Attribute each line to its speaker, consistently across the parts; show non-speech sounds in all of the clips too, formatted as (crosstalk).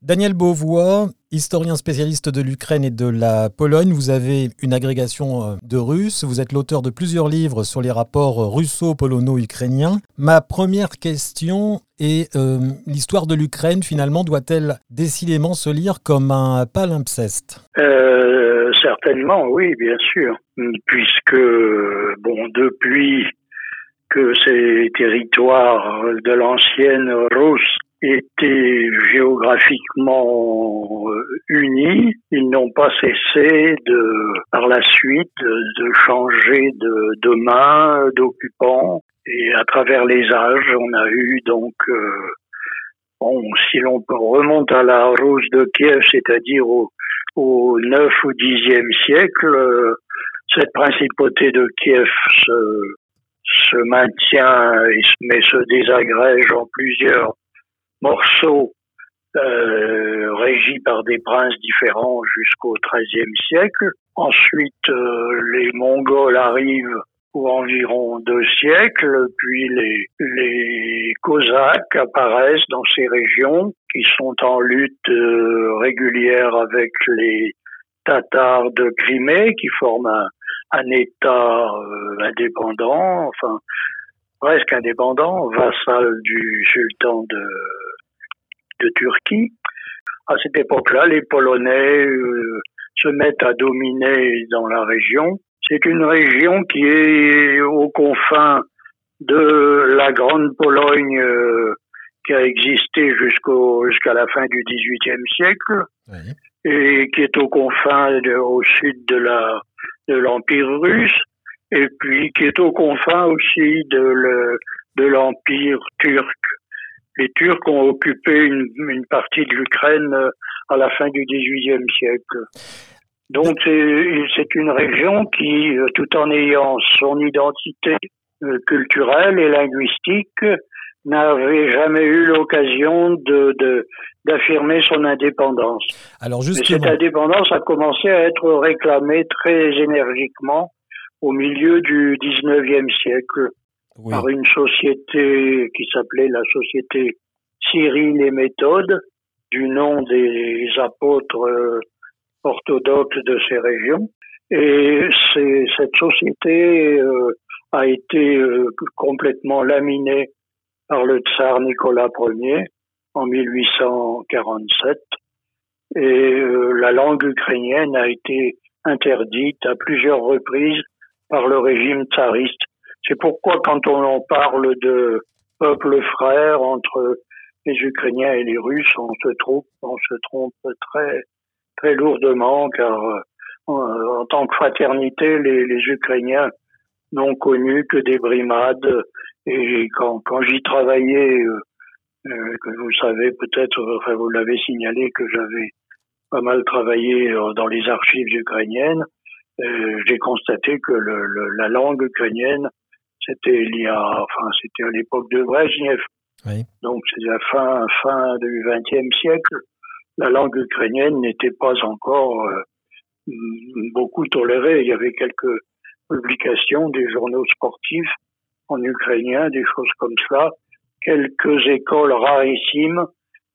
Speaker 1: Daniel Beauvois, historien spécialiste de l'Ukraine et de la Pologne, vous avez une agrégation euh, de russe, vous êtes l'auteur de plusieurs livres sur les rapports russo-polono-ukrainiens. Ma première question est euh, l'histoire de l'Ukraine. Finalement doit-elle décidément se lire comme un palimpseste?
Speaker 2: Euh, Certainement, oui, bien sûr, puisque bon depuis que ces territoires de l'ancienne Russe étaient géographiquement euh, unis, ils n'ont pas cessé de, par la suite, de changer de, de main, d'occupants. Et à travers les âges, on a eu donc, euh, bon, si l'on remonte à la Rose de Kiev, c'est-à-dire au, au 9 ou 10e siècle, euh, cette principauté de Kiev se, se maintient et, mais se désagrège en plusieurs morceaux euh, régis par des princes différents jusqu'au XIIIe siècle. Ensuite, euh, les Mongols arrivent pour environ deux siècles, puis les, les Cosaques apparaissent dans ces régions qui sont en lutte euh, régulière avec les Tatars de Crimée qui forment un, un État euh, indépendant, enfin presque indépendant, vassal du sultan de, de Turquie. À cette époque-là, les Polonais euh, se mettent à dominer dans la région. C'est une région qui est aux confins de la Grande Pologne euh, qui a existé jusqu'au jusqu'à la fin du XVIIIe siècle et qui est aux confins au sud de la de l'Empire russe et puis qui est aux confins aussi de de l'Empire turc les Turcs ont occupé une, partie de l'Ukraine euh, à la fin du XVIIIe siècle. Donc c'est une région qui, euh, tout en ayant son identité euh, culturelle et linguistique, n'avait jamais eu l'occasion de d'affirmer son indépendance. Alors justement... cette indépendance a commencé à être réclamée très énergiquement au milieu du XIXe siècle par une société qui s'appelait la société Cyril et Méthode, du nom des apôtres euh, orthodoxes de ces régions. Et cette société euh, a été euh, complètement laminée par le tsar Nicolas Ier en 1847 et la langue ukrainienne a été interdite à plusieurs reprises par le régime tsariste c'est pourquoi quand on parle de peuple frère entre les Ukrainiens et les Russes, on se trompe, on se trompe très très lourdement car euh, en, tant que fraternité, les, les Ukrainiens n'ont connu que des brimades. Et quand, quand j'y travaillais, euh, euh, que vous savez peut-être, enfin vous l'avez signalé que j'avais pas mal travaillé dans les archives ukrainiennes, j'ai constaté que le, la langue ukrainienne c'était il y a, enfin, c'était à l'époque de Brezhnev. Donc, c'est la fin, fin du XXe siècle. La langue ukrainienne n'était pas encore euh, beaucoup tolérée. Il y avait quelques publications des journaux sportifs en ukrainien, des choses comme cela. Quelques écoles rarissimes,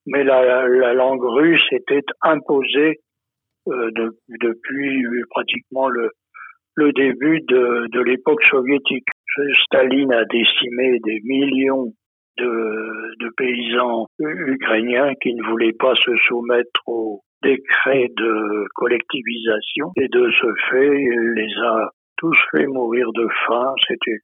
Speaker 2: mais la, la langue russe était imposée euh, de, depuis pratiquement le, le début de, de l'époque soviétique. Staline a décimé des millions de, paysans ukrainiens qui ne voulaient pas se soumettre au décret de collectivisation et de ce fait, il les a tous fait mourir de faim. C'était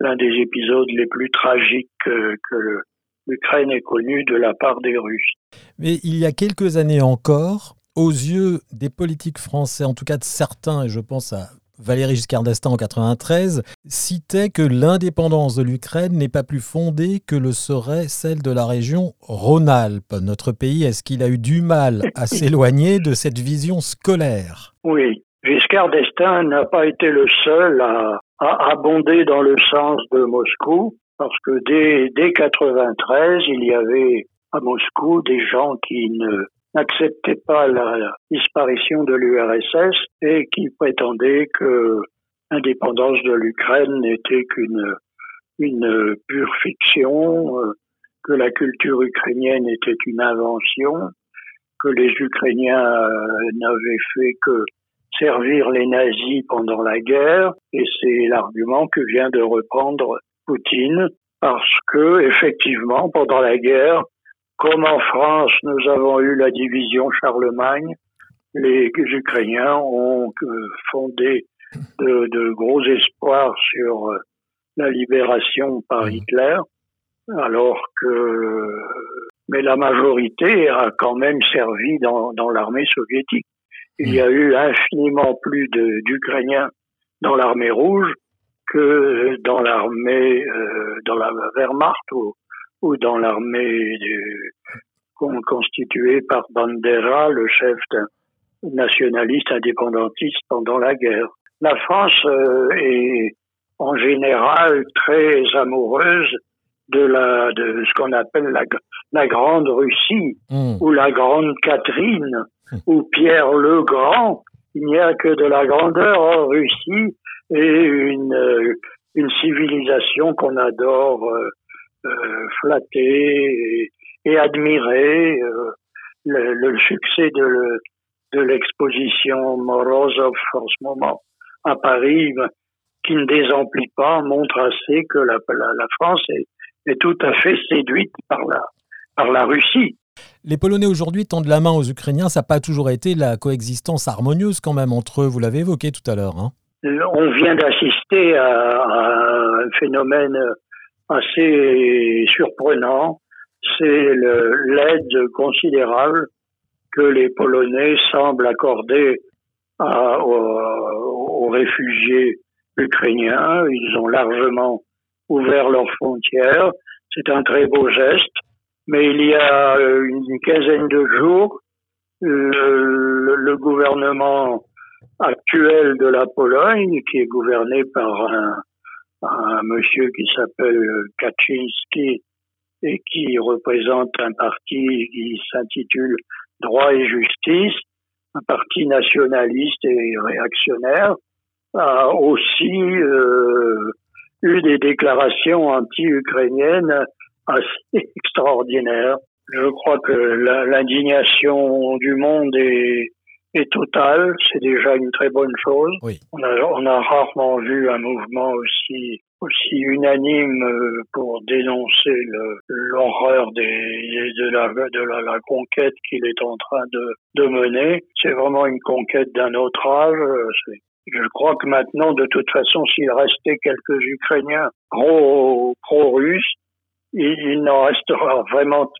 Speaker 2: l'un des épisodes les plus tragiques que, que l'Ukraine ait connu de la part des Russes.
Speaker 1: Mais il y a quelques années encore, aux yeux des politiques français, en tout cas de certains, et je pense à Valéry Giscard d'Estaing en 93 citait que l'indépendance de l'Ukraine n'est pas plus fondée que le serait celle de la région Rhône-Alpes. Notre pays, est-ce qu'il a eu du mal à (laughs) s'éloigner de cette vision scolaire?
Speaker 2: Oui, Giscard d'Estaing n'a pas été le seul à, abonder dans le sens de Moscou, parce que dès, dès 93, il y avait à Moscou des gens qui ne n'acceptait pas la disparition de l'URSS et qui prétendait que l'indépendance de l'Ukraine n'était qu'une une pure fiction, euh, que la culture ukrainienne était une invention que les Ukrainiens euh, n'avaient fait que servir les nazis pendant la guerre, et c'est l'argument que vient de reprendre Poutine, parce que effectivement, pendant la guerre, comme en France, nous avons eu la division Charlemagne, les Ukrainiens ont euh, fondé de, de gros espoirs sur euh, la libération par mmh. Hitler, alors que mais la majorité a quand même servi dans, dans l'armée soviétique. Il y a eu infiniment plus d'Ukrainiens dans l'armée rouge que dans l'armée, euh, dans la Wehrmacht ou, ou dans l'armée constituée par Bandera, le chef nationaliste indépendantiste pendant la guerre. La France euh, est en général très amoureuse de la de ce qu'on appelle la, la grande Russie hmm. ou la grande Catherine ou Pierre le Grand. Il n'y a que de la grandeur en Russie et une euh, une civilisation qu'on adore euh, euh flatter et, admirer. Euh, le, le, succès de, de l'exposition Morozov en ce moment à Paris, qui ne désemplit pas, montre assez que la, la, la France est, est tout à fait séduite par la, par la Russie.
Speaker 1: Les Polonais aujourd'hui tendent la main aux Ukrainiens, ça n'a pas toujours été la coexistence harmonieuse quand même entre eux, vous l'avez évoqué tout à l'heure. Hein.
Speaker 2: On vient d'assister à, un phénomène assez surprenant, c'est l'aide considérable que les Polonais semblent accorder aux, aux réfugiés ukrainiens. Ils ont largement ouvert leurs frontières. C'est un très beau geste. Mais il y a euh, une quinzaine de jours, le, le gouvernement actuel de la Pologne, qui est gouverné par un, un monsieur qui s'appelle Kaczynski et qui représente un parti qui s'intitule Droit et Justice, un parti nationaliste et réactionnaire, a aussi euh, eu des déclarations anti-ukrainiennes assez (laughs) extraordinaires. Je crois que l'indignation du monde est, est totale. C'est déjà une très bonne chose. On, a, on a rarement vu un mouvement aussi aussi unanime euh, pour dénoncer l'horreur de, la, de la, la conquête qu'il est en train de, de mener. C'est vraiment une conquête d'un autre âge. Je crois que maintenant, de toute façon, s'il restait quelques Ukrainiens pro-russes, il, n'en restera vraiment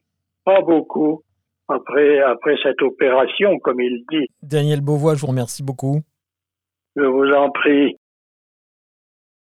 Speaker 2: pas beaucoup après, après cette opération, comme il dit.
Speaker 1: Daniel Beauvois, je vous remercie beaucoup.
Speaker 2: Je vous en prie.